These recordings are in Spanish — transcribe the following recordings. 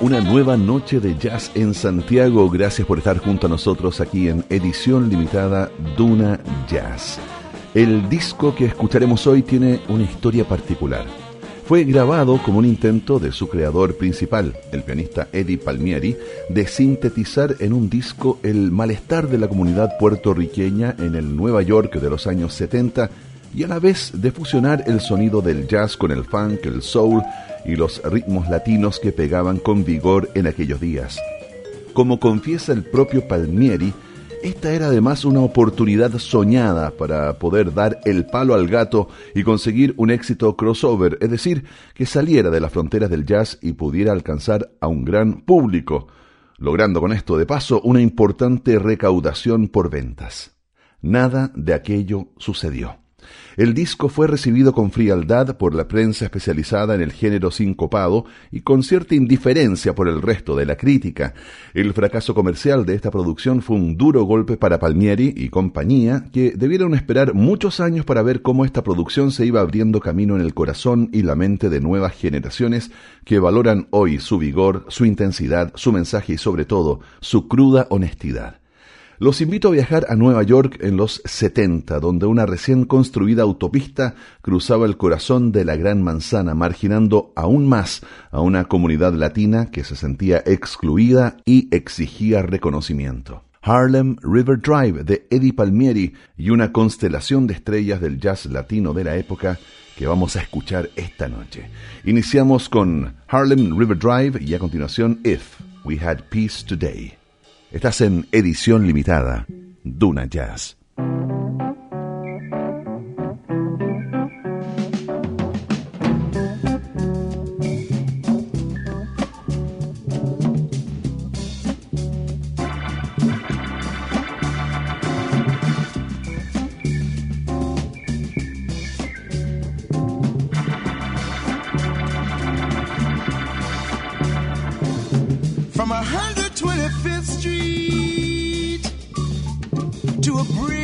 Una nueva noche de jazz en Santiago. Gracias por estar junto a nosotros aquí en edición limitada Duna Jazz. El disco que escucharemos hoy tiene una historia particular. Fue grabado como un intento de su creador principal, el pianista Eddie Palmieri, de sintetizar en un disco el malestar de la comunidad puertorriqueña en el Nueva York de los años 70 y a la vez de fusionar el sonido del jazz con el funk, el soul y los ritmos latinos que pegaban con vigor en aquellos días. Como confiesa el propio Palmieri, esta era además una oportunidad soñada para poder dar el palo al gato y conseguir un éxito crossover, es decir, que saliera de las fronteras del jazz y pudiera alcanzar a un gran público, logrando con esto de paso una importante recaudación por ventas. Nada de aquello sucedió. El disco fue recibido con frialdad por la prensa especializada en el género sincopado y con cierta indiferencia por el resto de la crítica. El fracaso comercial de esta producción fue un duro golpe para Palmieri y compañía, que debieron esperar muchos años para ver cómo esta producción se iba abriendo camino en el corazón y la mente de nuevas generaciones que valoran hoy su vigor, su intensidad, su mensaje y sobre todo su cruda honestidad. Los invito a viajar a Nueva York en los 70, donde una recién construida autopista cruzaba el corazón de la Gran Manzana, marginando aún más a una comunidad latina que se sentía excluida y exigía reconocimiento. Harlem River Drive de Eddie Palmieri y una constelación de estrellas del jazz latino de la época que vamos a escuchar esta noche. Iniciamos con Harlem River Drive y a continuación If We Had Peace Today. Estás en edición limitada, Duna Jazz. a breeze.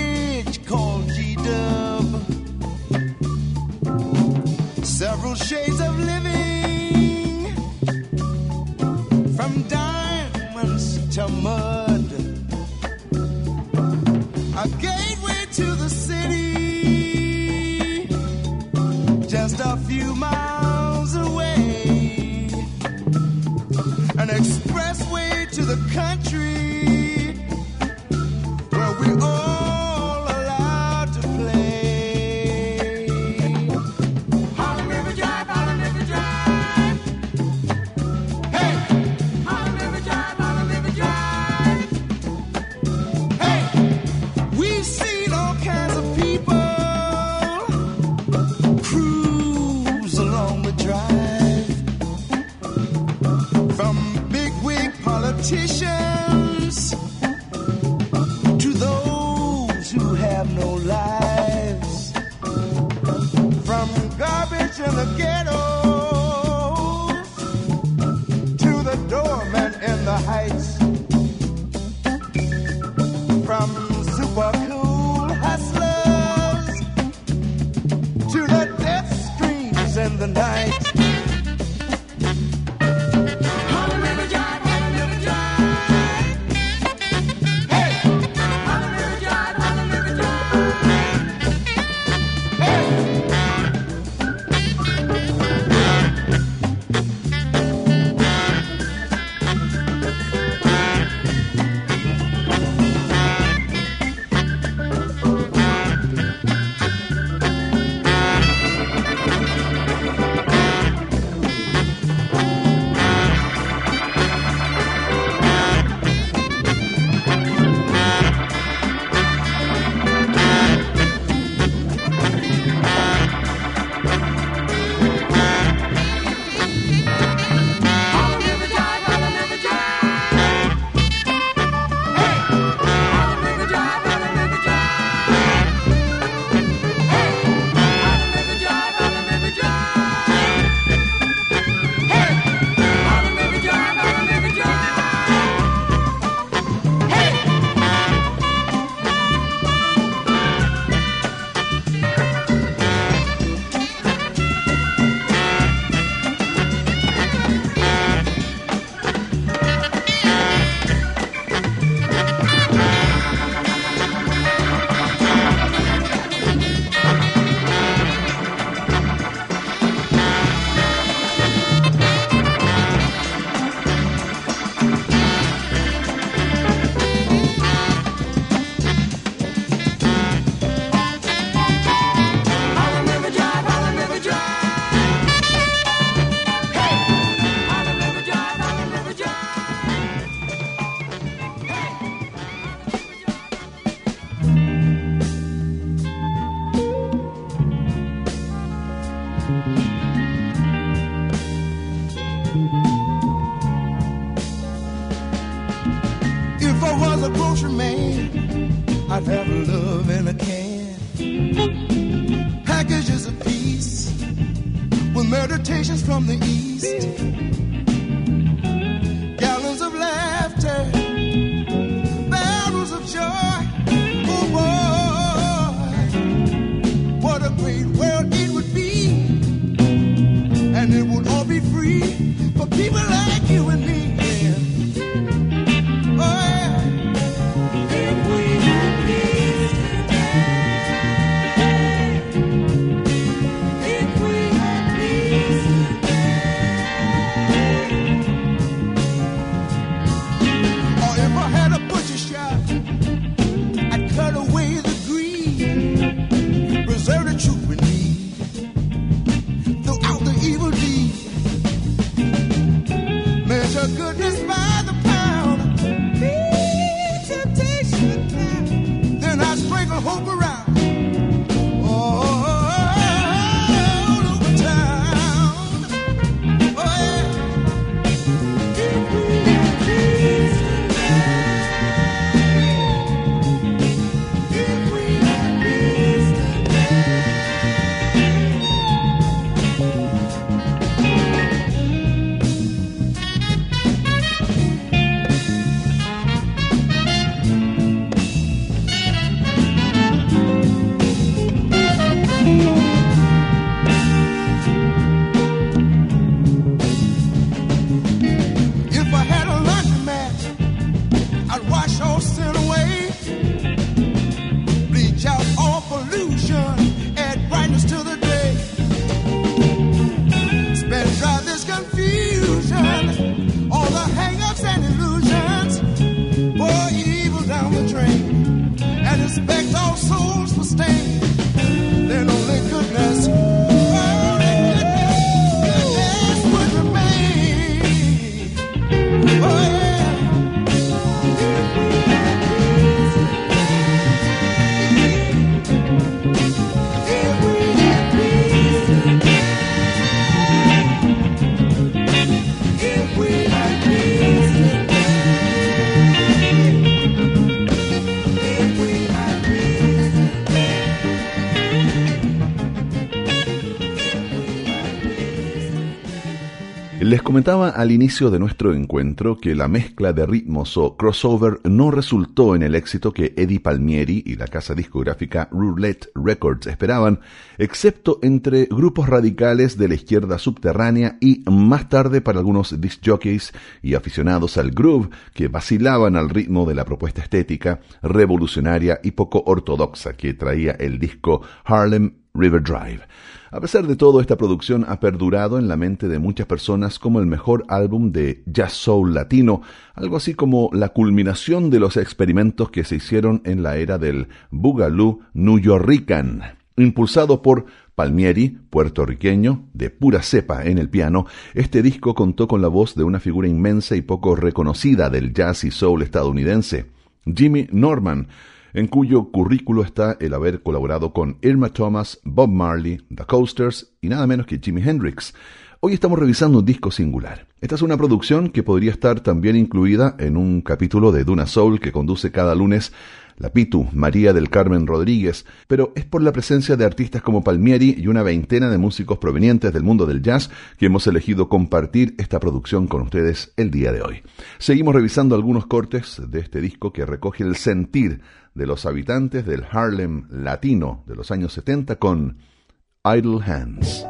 Meditations from the east. Comentaba al inicio de nuestro encuentro que la mezcla de ritmos o crossover no resultó en el éxito que Eddie Palmieri y la casa discográfica Roulette Records esperaban, excepto entre grupos radicales de la izquierda subterránea y más tarde para algunos disc jockeys y aficionados al groove que vacilaban al ritmo de la propuesta estética revolucionaria y poco ortodoxa que traía el disco Harlem River Drive. A pesar de todo, esta producción ha perdurado en la mente de muchas personas como el mejor álbum de jazz soul latino, algo así como la culminación de los experimentos que se hicieron en la era del Boogaloo New Yorkican. Impulsado por Palmieri, puertorriqueño, de pura cepa en el piano, este disco contó con la voz de una figura inmensa y poco reconocida del jazz y soul estadounidense, Jimmy Norman, en cuyo currículo está el haber colaborado con Irma Thomas, Bob Marley, The Coasters y nada menos que Jimi Hendrix. Hoy estamos revisando un disco singular. Esta es una producción que podría estar también incluida en un capítulo de Duna Soul que conduce cada lunes la Pitu, María del Carmen Rodríguez, pero es por la presencia de artistas como Palmieri y una veintena de músicos provenientes del mundo del jazz que hemos elegido compartir esta producción con ustedes el día de hoy. Seguimos revisando algunos cortes de este disco que recoge el sentir de los habitantes del Harlem latino de los años 70 con Idle Hands.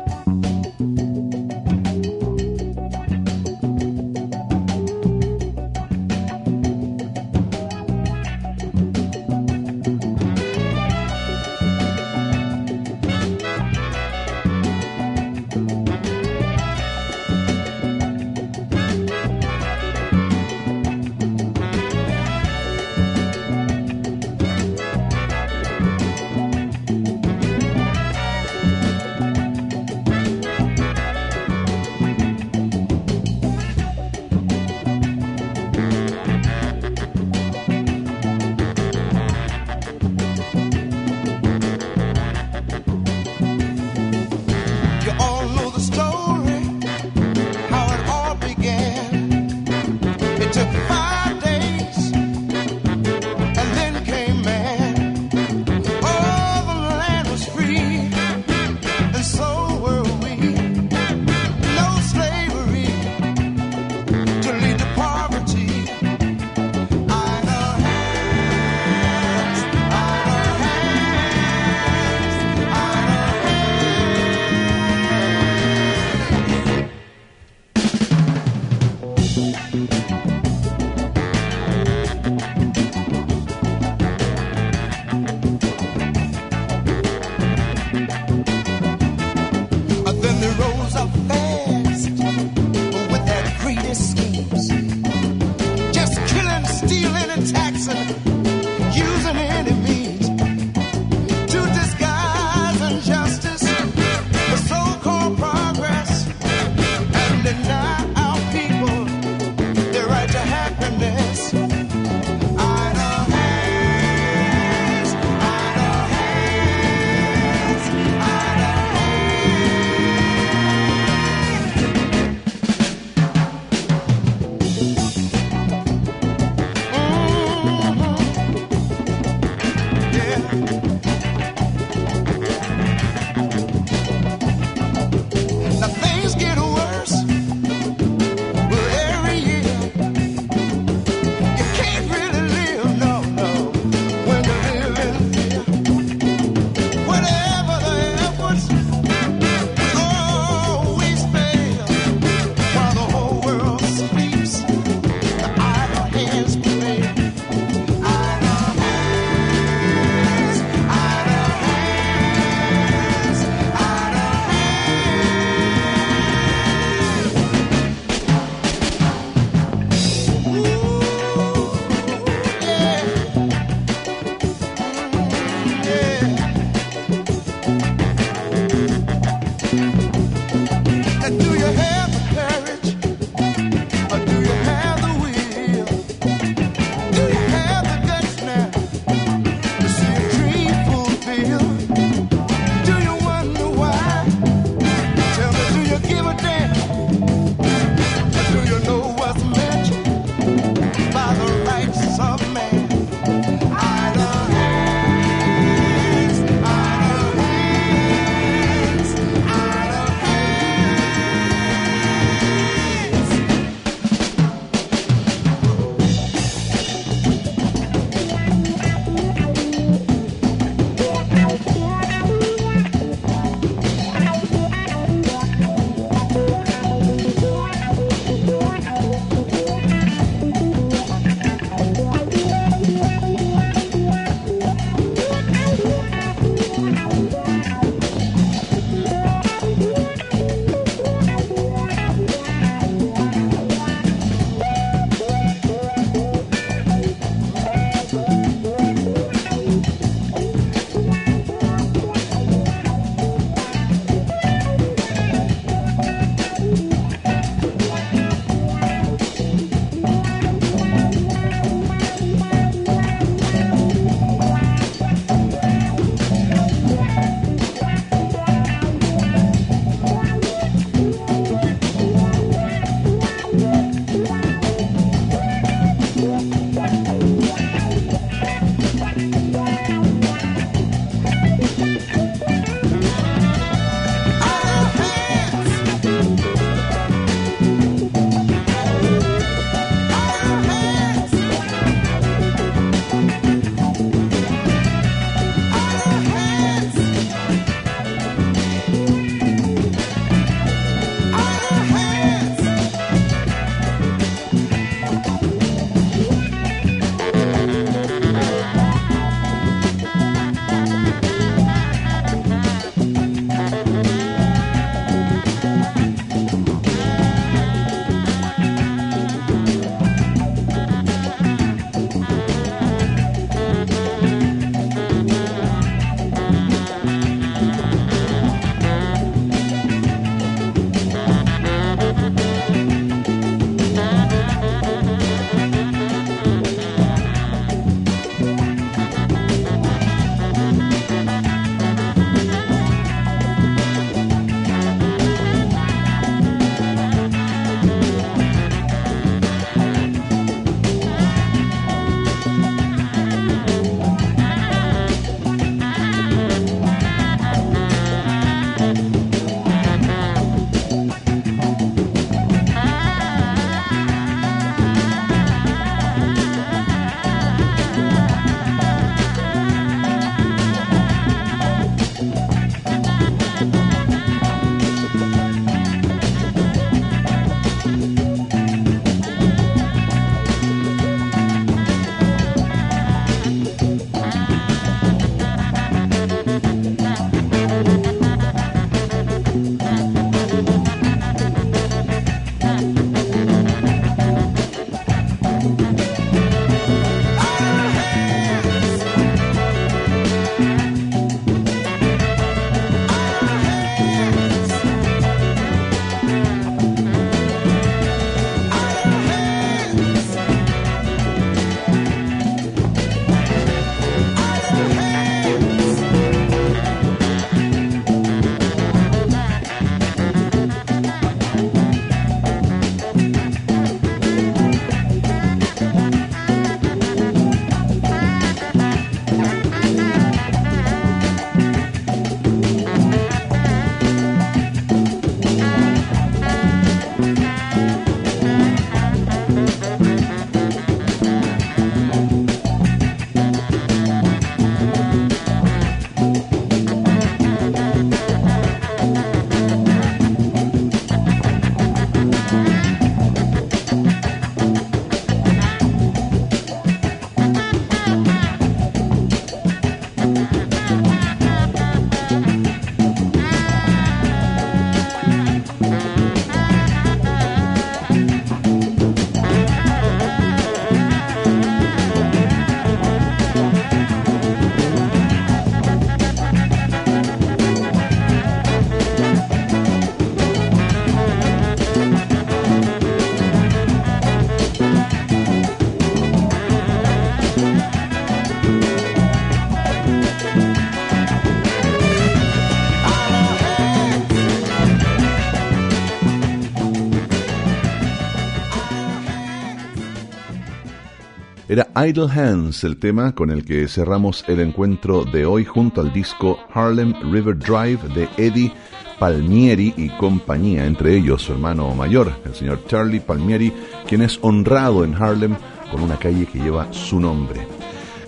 Era Idle Hands el tema con el que cerramos el encuentro de hoy junto al disco Harlem River Drive de Eddie Palmieri y compañía, entre ellos su hermano mayor, el señor Charlie Palmieri, quien es honrado en Harlem con una calle que lleva su nombre.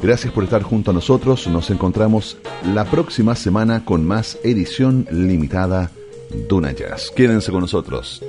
Gracias por estar junto a nosotros, nos encontramos la próxima semana con más edición limitada Duna Jazz. Quédense con nosotros.